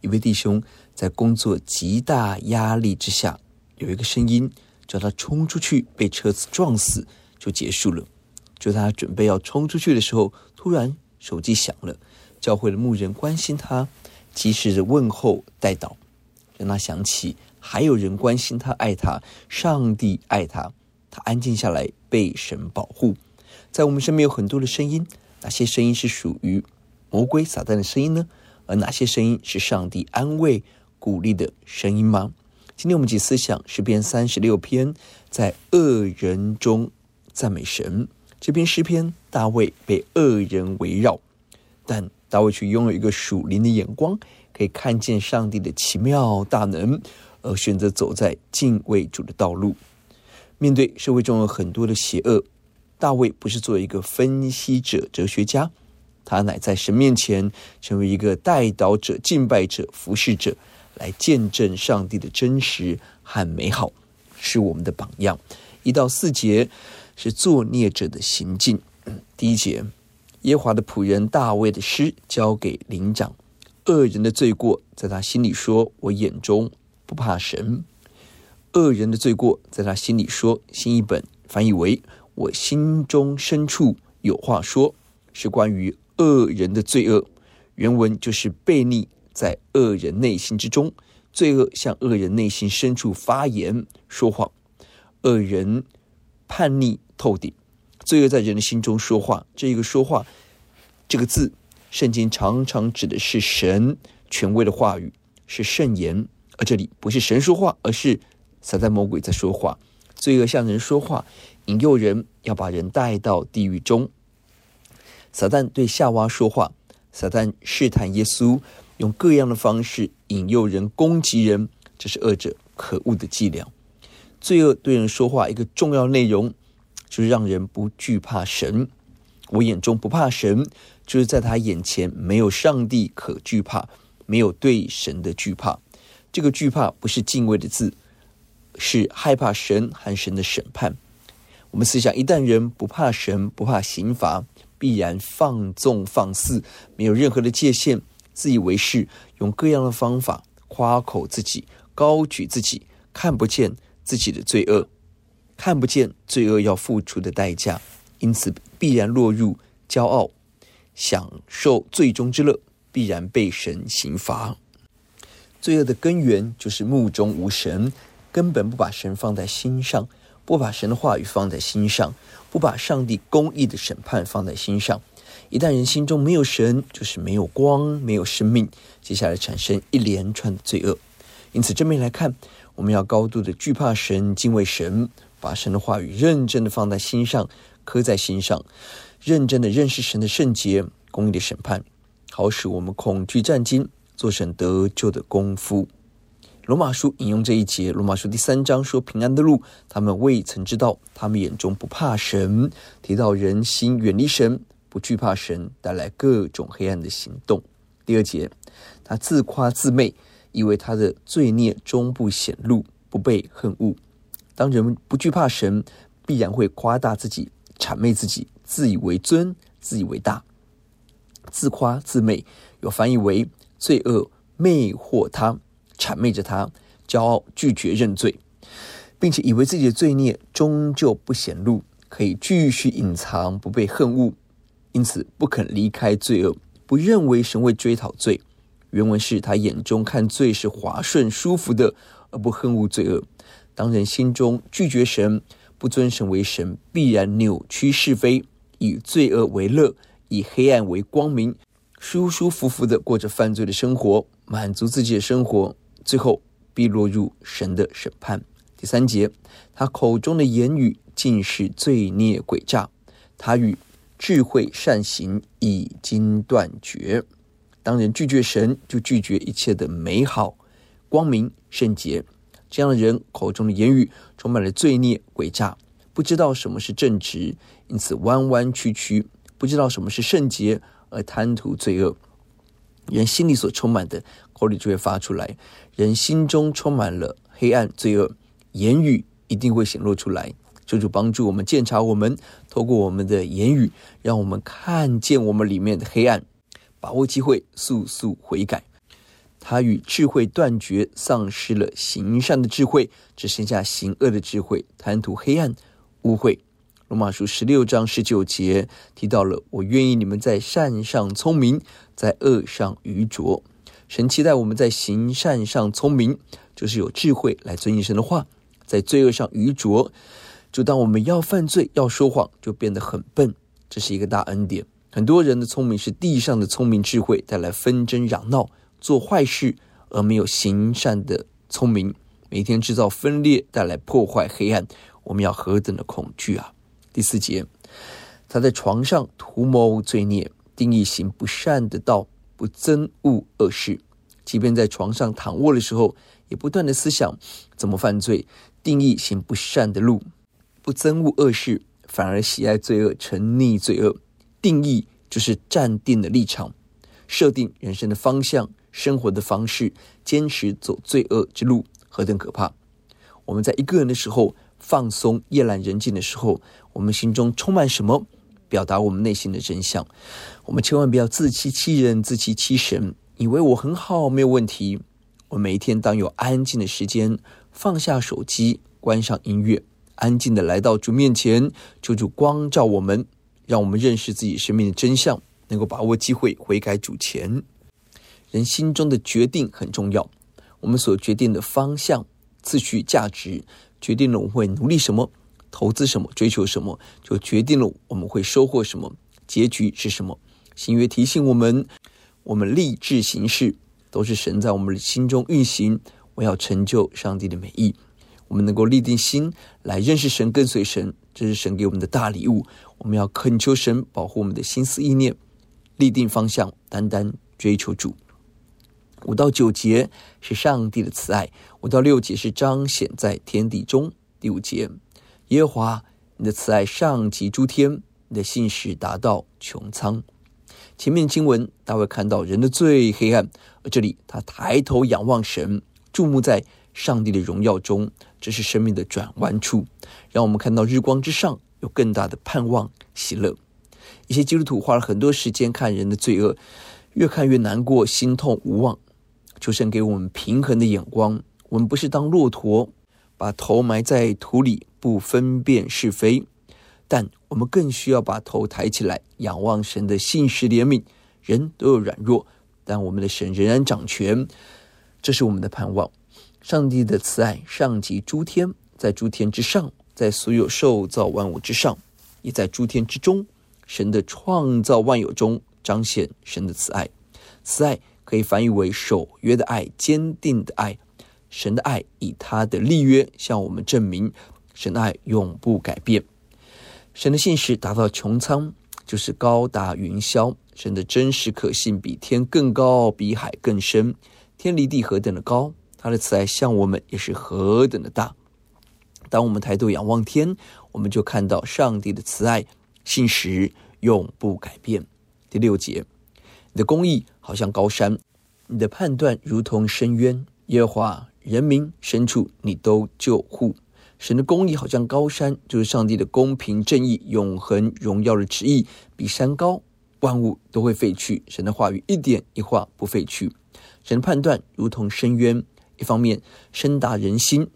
一位弟兄在工作极大压力之下，有一个声音叫他冲出去，被车子撞死就结束了。就他准备要冲出去的时候，突然手机响了，教会的牧人关心他，及时的问候带祷，让他想起。还有人关心他、爱他，上帝爱他，他安静下来，被神保护。在我们身边有很多的声音，哪些声音是属于魔鬼撒旦的声音呢？而哪些声音是上帝安慰、鼓励的声音吗？今天我们解思想诗篇三十六篇，在恶人中赞美神。这篇诗篇，大卫被恶人围绕，但大卫却拥有一个属灵的眼光，可以看见上帝的奇妙大能。而选择走在敬畏主的道路，面对社会中有很多的邪恶，大卫不是做一个分析者、哲学家，他乃在神面前成为一个代祷者、敬拜者、服侍者，来见证上帝的真实和美好，是我们的榜样。一到四节是作孽者的行径。第一节，耶华的仆人大卫的诗交给灵长，恶人的罪过在他心里说：“我眼中。”不怕神，恶人的罪过在他心里说。新译本翻译为：“我心中深处有话说”，是关于恶人的罪恶。原文就是悖逆在恶人内心之中，罪恶向恶人内心深处发言说谎。恶人叛逆透顶，罪恶在人的心中说话。这一个说话这个字，圣经常常指的是神权威的话语，是圣言。而这里不是神说话，而是撒旦魔鬼在说话。罪恶向人说话，引诱人要把人带到地狱中。撒旦对夏娃说话，撒旦试探耶稣，用各样的方式引诱人攻击人，这是恶者可恶的伎俩。罪恶对人说话，一个重要内容就是让人不惧怕神。我眼中不怕神，就是在他眼前没有上帝可惧怕，没有对神的惧怕。这个惧怕不是敬畏的字，是害怕神和神的审判。我们思想，一旦人不怕神、不怕刑罚，必然放纵放肆，没有任何的界限，自以为是，用各样的方法夸口自己、高举自己，看不见自己的罪恶，看不见罪恶要付出的代价，因此必然落入骄傲，享受最终之乐，必然被神刑罚。罪恶的根源就是目中无神，根本不把神放在心上，不把神的话语放在心上，不把上帝公义的审判放在心上。一旦人心中没有神，就是没有光，没有生命，接下来产生一连串的罪恶。因此，正面来看，我们要高度的惧怕神，敬畏神，把神的话语认真的放在心上，刻在心上，认真的认识神的圣洁、公义的审判，好使我们恐惧战兢。做神得救的功夫。罗马书引用这一节，罗马书第三章说：“平安的路，他们未曾知道；他们眼中不怕神。”提到人心远离神，不惧怕神，带来各种黑暗的行动。第二节，他自夸自媚，以为他的罪孽终不显露，不被恨恶。当人们不惧怕神，必然会夸大自己，谄媚自己，自以为尊，自以为大。自夸自媚，有翻译为。罪恶魅惑他，谄媚着他，骄傲拒绝认罪，并且以为自己的罪孽终究不显露，可以继续隐藏，不被恨恶，因此不肯离开罪恶，不认为神会追讨罪，原文是他眼中看罪是滑顺舒服的，而不恨恶罪恶。当人心中拒绝神，不尊神为神，必然扭曲是非，以罪恶为乐，以黑暗为光明，舒舒服服的过着犯罪的生活，满足自己的生活，最后必落入神的审判。第三节，他口中的言语尽是罪孽诡诈，他与智慧善行已经断绝。当人拒绝神，就拒绝一切的美好、光明、圣洁。这样的人口中的言语充满了罪孽诡诈，不知道什么是正直，因此弯弯曲曲；不知道什么是圣洁，而贪图罪恶。人心里所充满的，口里就会发出来。人心中充满了黑暗、罪恶。言语一定会显露出来，求主帮助我们鉴察我们，透过我们的言语，让我们看见我们里面的黑暗，把握机会，速速悔改。他与智慧断绝，丧失了行善的智慧，只剩下行恶的智慧，贪图黑暗、污秽。罗马书十六章十九节提到了：我愿意你们在善上聪明，在恶上愚拙。神期待我们在行善上聪明，就是有智慧来遵行神的话。在罪恶上愚拙，就当我们要犯罪、要说谎，就变得很笨。这是一个大恩典。很多人的聪明是地上的聪明智慧带来纷争嚷闹、做坏事，而没有行善的聪明，每天制造分裂，带来破坏、黑暗。我们要何等的恐惧啊！第四节，他在床上图谋罪孽，定义行不善的道，不憎恶恶事。即便在床上躺卧的时候，也不断的思想怎么犯罪。定义行不善的路，不憎恶恶事，反而喜爱罪恶，沉溺罪恶。定义就是站定的立场，设定人生的方向、生活的方式，坚持走罪恶之路，何等可怕！我们在一个人的时候，放松、夜阑人静的时候，我们心中充满什么？表达我们内心的真相。我们千万不要自欺欺人、自欺欺神，以为我很好，没有问题。我每一天当有安静的时间。放下手机，关上音乐，安静的来到主面前，求主光照我们，让我们认识自己生命的真相，能够把握机会悔改主前。人心中的决定很重要，我们所决定的方向、次序、价值，决定了我们会努力什么、投资什么、追求什么，就决定了我们会收获什么，结局是什么。新约提醒我们，我们立志行事，都是神在我们的心中运行。我要成就上帝的美意，我们能够立定心来认识神、跟随神，这是神给我们的大礼物。我们要恳求神保护我们的心思意念，立定方向，单单追求主。五到九节是上帝的慈爱，五到六节是彰显在天地中。第五节，耶和华，你的慈爱上及诸天，你的信实达到穹苍。前面经文大卫看到人的罪黑暗，而这里他抬头仰望神。注目在上帝的荣耀中，这是生命的转弯处，让我们看到日光之上有更大的盼望、喜乐。一些基督徒花了很多时间看人的罪恶，越看越难过，心痛无望。求神给我们平衡的眼光，我们不是当骆驼，把头埋在土里，不分辨是非，但我们更需要把头抬起来，仰望神的信实怜悯。人都有软弱，但我们的神仍然掌权。这是我们的盼望。上帝的慈爱上及诸天，在诸天之上，在所有受造万物之上，也在诸天之中。神的创造万有中彰显神的慈爱。慈爱可以翻译为守约的爱、坚定的爱。神的爱以他的立约向我们证明，神的爱永不改变。神的信实达到穹苍，就是高达云霄。神的真实可信比天更高，比海更深。天离地何等的高，他的慈爱向我们也是何等的大。当我们抬头仰望天，我们就看到上帝的慈爱，信实永不改变。第六节，你的公义好像高山，你的判断如同深渊。耶和华，人民深处你都救护。神的公义好像高山，就是上帝的公平正义、永恒荣耀的旨意，比山高，万物都会废去，神的话语一点一画不废去。神的判断如同深渊，一方面深达人心，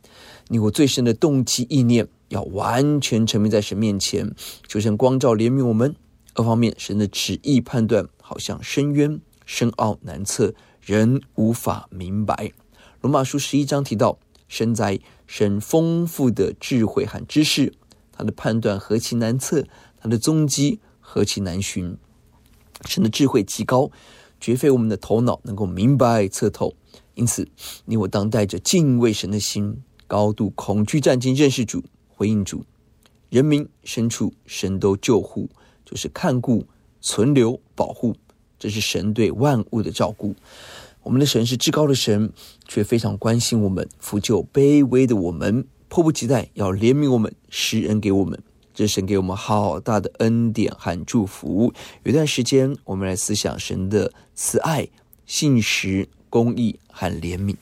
你我最深的动机意念要完全沉迷在神面前，求神光照怜悯我们；二方面，神的旨意判断好像深渊，深奥难测，人无法明白。罗马书十一章提到，神在神丰富的智慧和知识，他的判断何其难测，他的踪迹何其难寻。神的智慧极高，绝非我们的头脑能够明白测透。因此，你我当带着敬畏神的心，高度恐惧战兢认识主，回应主。人民身处，神都救护，就是看顾、存留、保护，这是神对万物的照顾。我们的神是至高的神，却非常关心我们，扶救卑微的我们，迫不及待要怜悯我们，施恩给我们。这神给我们好大的恩典和祝福。有段时间，我们来思想神的慈爱、信实。公义和怜悯。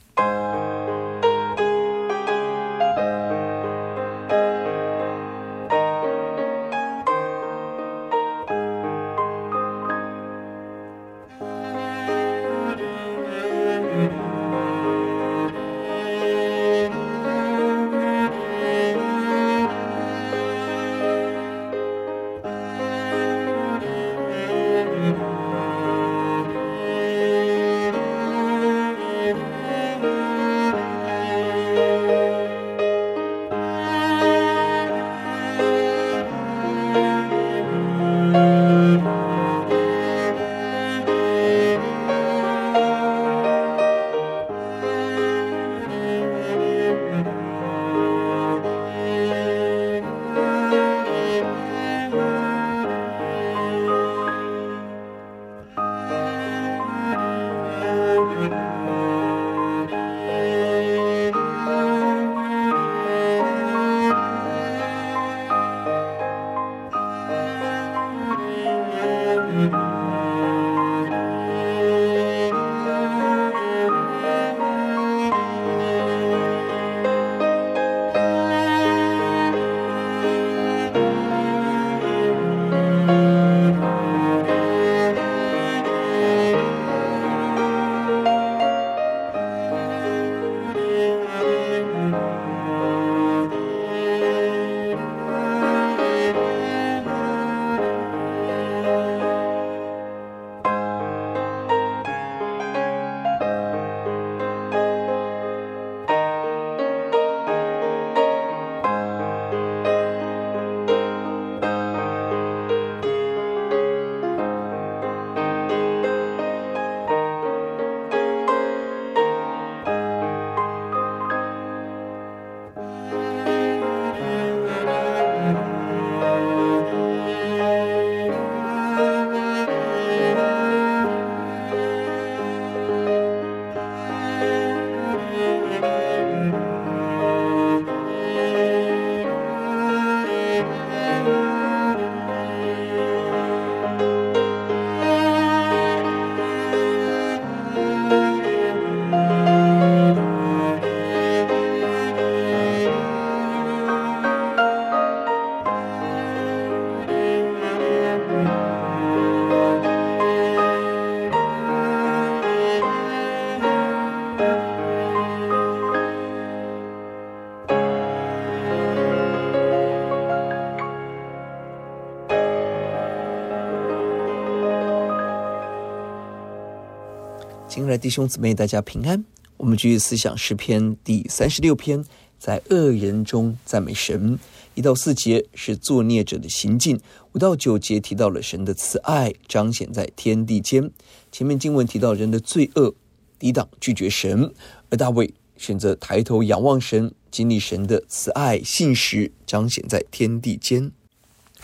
来弟兄姊妹，大家平安。我们继续思想诗篇第三十六篇，在恶人中赞美神。一到四节是作孽者的行径，五到九节提到了神的慈爱彰显在天地间。前面经文提到人的罪恶，抵挡拒绝神，而大卫选择抬头仰望神，经历神的慈爱信实彰显在天地间。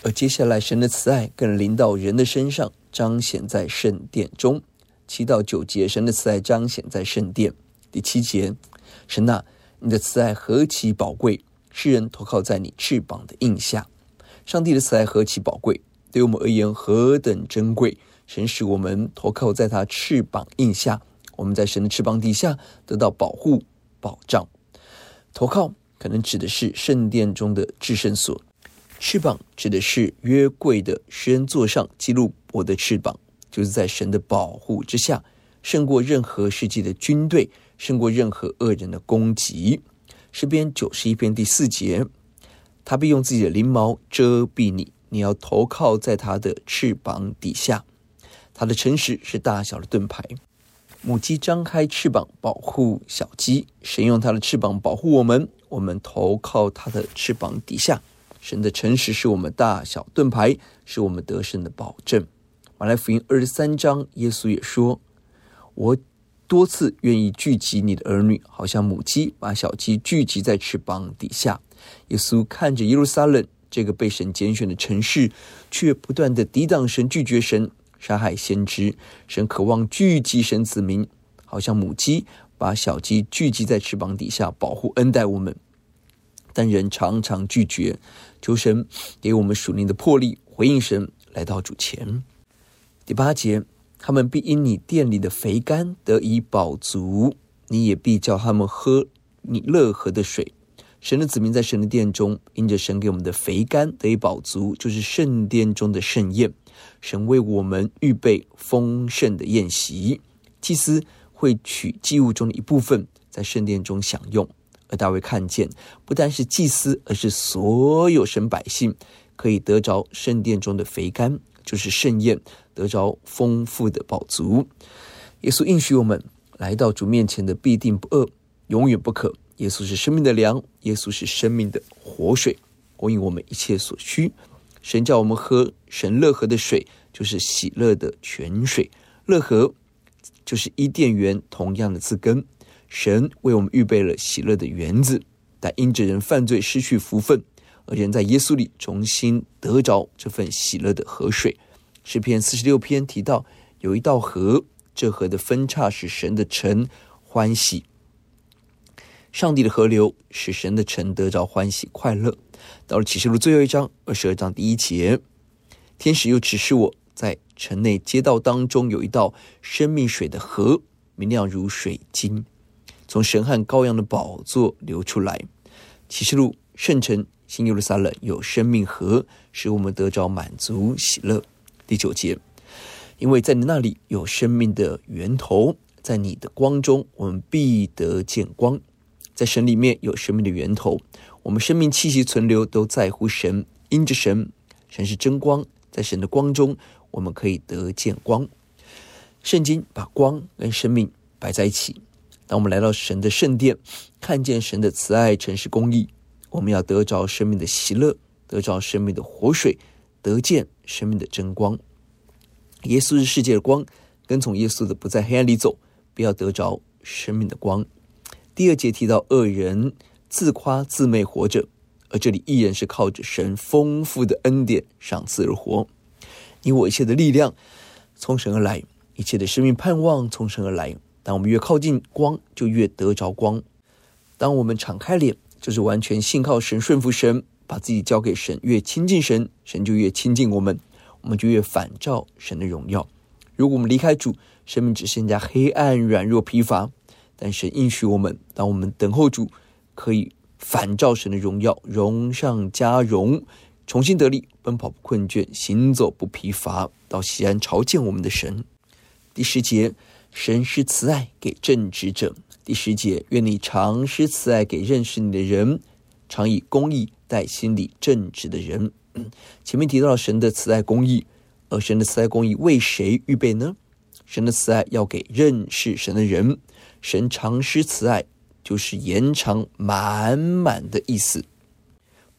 而接下来神的慈爱更临到人的身上，彰显在圣殿中。七到九节，神的慈爱彰显在圣殿。第七节，神啊，你的慈爱何其宝贵，世人投靠在你翅膀的印下。上帝的慈爱何其宝贵，对我们而言何等珍贵。神使我们投靠在他翅膀印下，我们在神的翅膀底下得到保护保障。投靠可能指的是圣殿中的至圣所，翅膀指的是约柜的施恩座上记录我的翅膀。就是在神的保护之下，胜过任何世界的军队，胜过任何恶人的攻击。诗篇九十一篇第四节，他必用自己的翎毛遮蔽你，你要投靠在他的翅膀底下。他的诚实是大小的盾牌。母鸡张开翅膀保护小鸡，神用他的翅膀保护我们，我们投靠他的翅膀底下。神的诚实是我们大小盾牌，是我们得胜的保证。马来福音二十三章，耶稣也说：“我多次愿意聚集你的儿女，好像母鸡把小鸡聚集在翅膀底下。”耶稣看着耶路撒冷这个被神拣选的城市，却不断的抵挡神，拒绝神，杀害先知。神渴望聚集神子民，好像母鸡把小鸡聚集在翅膀底下，保护恩待我们。但人常常拒绝，求神给我们属灵的魄力，回应神，来到主前。第八节，他们必因你殿里的肥甘得以饱足，你也必叫他们喝你乐河的水。神的子民在神的殿中，因着神给我们的肥甘得以饱足，就是圣殿中的盛宴。神为我们预备丰盛的宴席，祭司会取祭物中的一部分，在圣殿中享用。而大卫看见，不单是祭司，而是所有神百姓可以得着圣殿中的肥甘，就是盛宴，得着丰富的宝足。耶稣应许我们，来到主面前的必定不饿，永远不渴。耶稣是生命的粮，耶稣是生命的活水，供应我们一切所需。神叫我们喝神乐河的水，就是喜乐的泉水。乐河就是伊甸园同样的字根。神为我们预备了喜乐的园子，但因着人犯罪失去福分，而人在耶稣里重新得着这份喜乐的河水。诗篇四十六篇提到有一道河，这河的分叉使神的城欢喜。上帝的河流使神的城得着欢喜快乐。到了启示录最后一章二十二章第一节，天使又指示我在城内街道当中有一道生命水的河，明亮如水晶。从神和羔羊的宝座流出来，启示录圣城新耶路撒冷有生命河，使我们得着满足喜乐。第九节，因为在你那里有生命的源头，在你的光中我们必得见光。在神里面有生命的源头，我们生命气息存留都在乎神，因着神，神是真光，在神的光中我们可以得见光。圣经把光跟生命摆在一起。当我们来到神的圣殿，看见神的慈爱、诚实、公义，我们要得着生命的喜乐，得着生命的活水，得见生命的真光。耶稣是世界的光，跟从耶稣的不在黑暗里走，不要得着生命的光。第二节提到恶人自夸自媚活着，而这里依然是靠着神丰富的恩典赏赐而活。你我一切的力量从神而来，一切的生命盼望从神而来。当我们越靠近光，就越得着光。当我们敞开脸，就是完全信靠神、顺服神，把自己交给神，越亲近神，神就越亲近我们，我们就越反照神的荣耀。如果我们离开主，生命只剩下黑暗、软弱、疲乏。但神应许我们，当我们等候主，可以反照神的荣耀，荣上加荣，重新得力，奔跑不困倦，行走不疲乏，到西安朝见我们的神。第十节。神施慈爱给正直者。第十节，愿你常施慈爱给认识你的人，常以公义待心里正直的人。前面提到了神的慈爱公义，而神的慈爱公义为谁预备呢？神的慈爱要给认识神的人。神常施慈爱，就是延长满满的意思，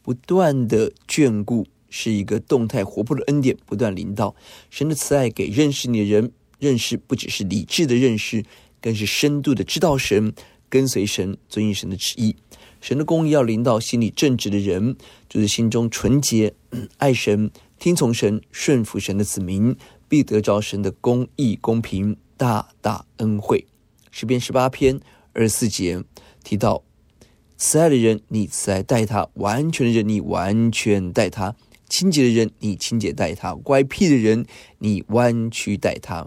不断的眷顾，是一个动态活泼的恩典，不断临到神的慈爱给认识你的人。认识不只是理智的认识，更是深度的知道神、跟随神、遵行神的旨意。神的公义要临到心里正直的人，就是心中纯洁、爱神、听从神、顺服神的子民，必得着神的公义、公平、大大恩惠。诗篇十八篇二十四节提到：慈爱的人，你慈爱待他；完全的人，你完全待他。清洁的人，你清洁待他；乖僻的人，你弯曲待他。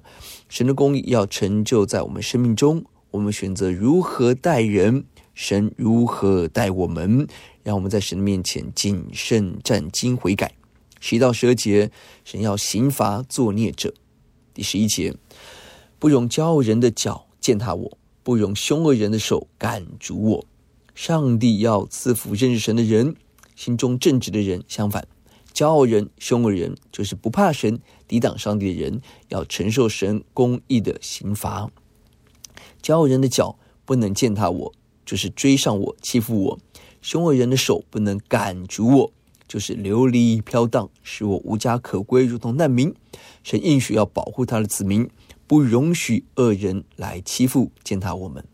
神的公义要成就在我们生命中，我们选择如何待人，神如何待我们，让我们在神的面前谨慎战兢悔改。十一到十二节，神要刑罚作孽者。第十一节，不容骄傲人的脚践踏我，不容凶恶人的手赶逐我。上帝要赐福认识神的人，心中正直的人。相反。骄傲人、凶恶人，就是不怕神、抵挡上帝的人，要承受神公义的刑罚。骄傲人的脚不能践踏我，就是追上我，欺负我；凶恶人的手不能赶逐我，就是流离飘荡，使我无家可归，如同难民。神应许要保护他的子民，不容许恶人来欺负践踏我们。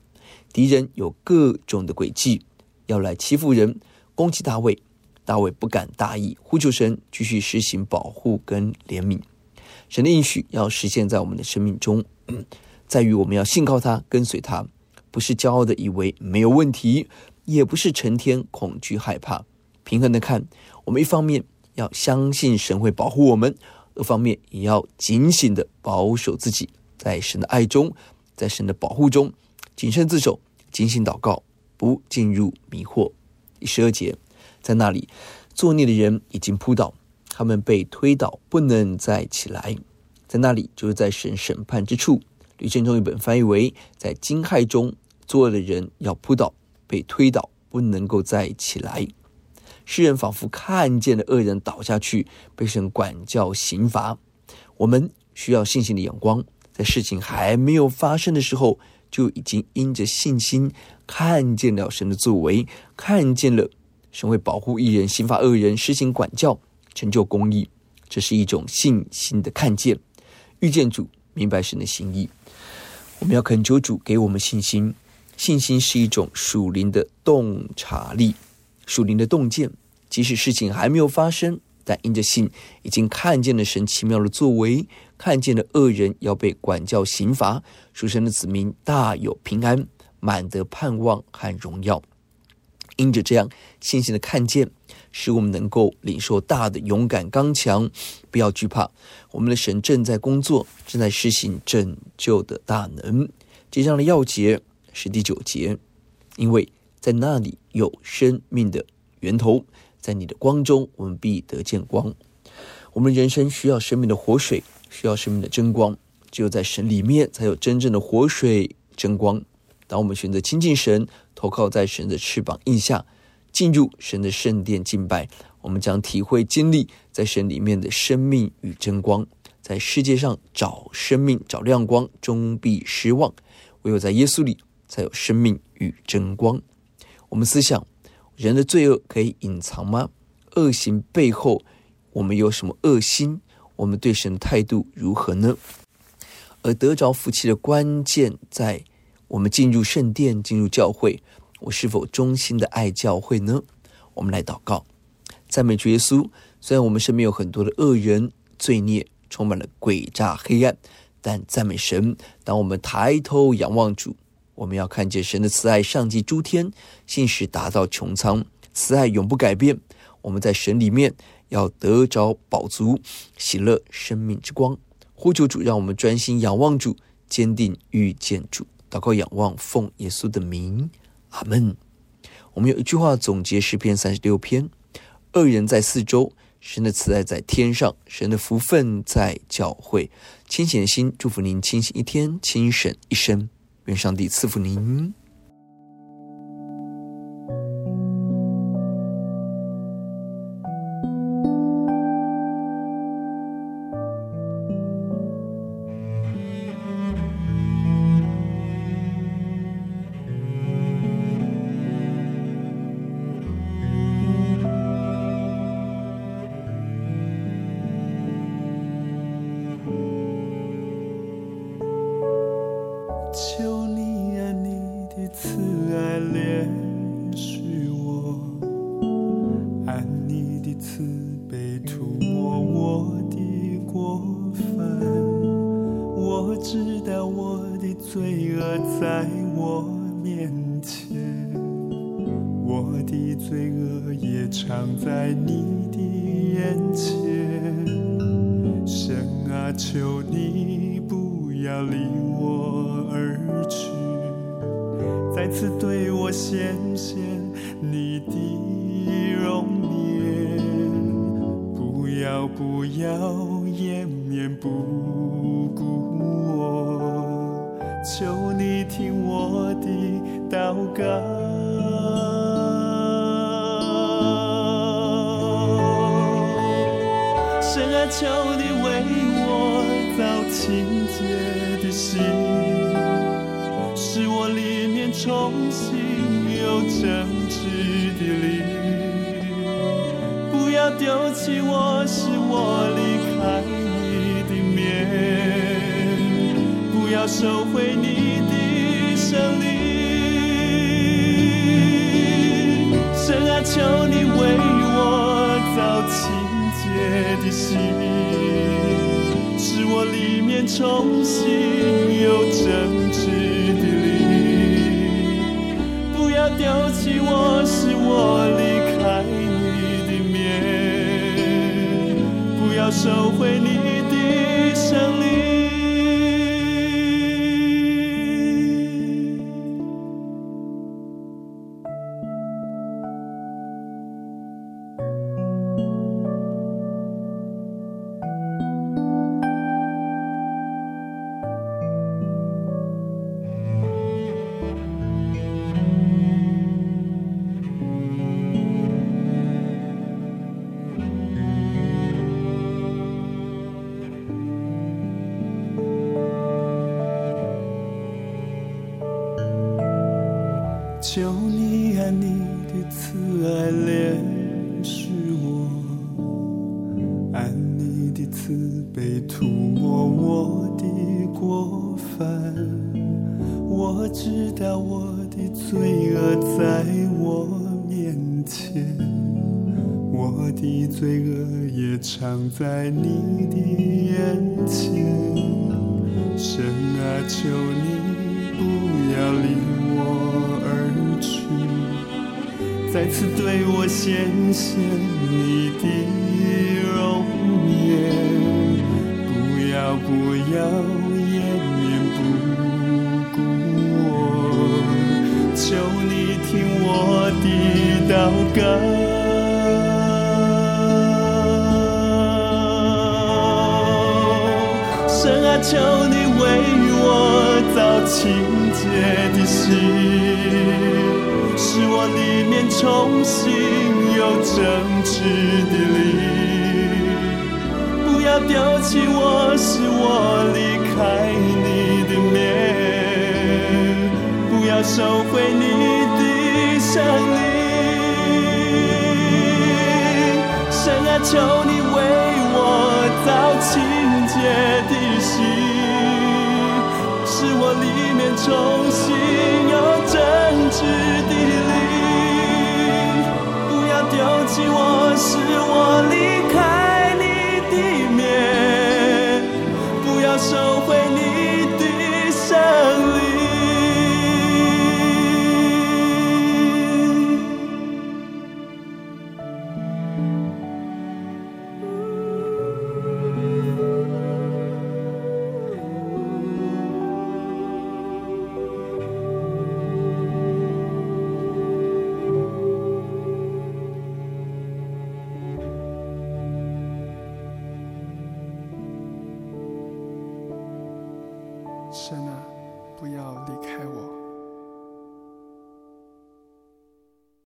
敌人有各种的诡计，要来欺负人，攻击大卫。大卫不敢大意，呼求神继续施行保护跟怜悯。神的应许要实现在我们的生命中，在于我们要信靠他，跟随他，不是骄傲的以为没有问题，也不是成天恐惧害怕。平衡的看，我们一方面要相信神会保护我们，二方面也要警醒的保守自己，在神的爱中，在神的保护中，谨慎自守，警醒祷告，不进入迷惑。第十二节。在那里，作孽的人已经扑倒，他们被推倒，不能再起来。在那里，就是在神审判之处。吕振中译本翻译为：在惊骇中，作恶的人要扑倒，被推倒，不能够再起来。诗人仿佛看见了恶人倒下去，被神管教刑罚。我们需要信心的眼光，在事情还没有发生的时候，就已经因着信心看见了神的作为，看见了。神会保护一人，刑罚恶人，施行管教，成就公义。这是一种信心的看见，遇见主，明白神的心意。我们要恳求主给我们信心。信心是一种属灵的洞察力，属灵的洞见。即使事情还没有发生，但因着信，已经看见了神奇妙的作为，看见了恶人要被管教刑罚，属神的子民大有平安，满得盼望和荣耀。因着这样信心的看见，使我们能够领受大的勇敢刚强，不要惧怕。我们的神正在工作，正在施行拯救的大能。这章的要节是第九节，因为在那里有生命的源头，在你的光中，我们必得见光。我们人生需要生命的活水，需要生命的真光，只有在神里面，才有真正的活水真光。当我们选择亲近神，投靠在神的翅膀印下，进入神的圣殿敬拜，我们将体会经历在神里面的生命与真光。在世界上找生命、找亮光，终必失望；唯有在耶稣里，才有生命与真光。我们思想，人的罪恶可以隐藏吗？恶行背后，我们有什么恶心？我们对神的态度如何呢？而得着福气的关键在。我们进入圣殿，进入教会，我是否衷心的爱教会呢？我们来祷告，赞美主耶稣。虽然我们身边有很多的恶人、罪孽，充满了诡诈黑暗，但赞美神。当我们抬头仰望主，我们要看见神的慈爱上济诸天，信使达到穹苍，慈爱永不改变。我们在神里面要得着宝足喜乐生命之光。呼求主，让我们专心仰望主，坚定遇见主。祷告、仰望，奉耶稣的名，阿门。我们有一句话总结诗篇三十六篇：恶人在四周，神的慈爱在天上，神的福分在教会。清醒的心，祝福您清醒一天，清醒一生。愿上帝赐福您。次被涂抹我的过分。我知道我的罪恶在我面前，我的罪恶也藏在你的眼前。神啊，求你不要离我而去，再次对我显现。不要掩面不顾我，求你听我的祷告。深爱求你为我造清洁的心，使我里面重新有正直的灵，要丢弃我，使我离开你的面，不要收回你的胜利。神啊，求你为我造清洁的心，使我里面重新有真挚的灵。不要。丢弃我，使我收回你在你的眼前。神啊，求你不要离我而去。再次对我显现你的容颜，不要不要掩面不顾我，求你听我的祷告。求你为我造清洁的心。使我里面重新又正直的灵，不要丢弃我，使我离开你的面，不要收回你的胜利。神啊，求你为我造清洁的是我里面重新又真挚的你不要丢弃我是我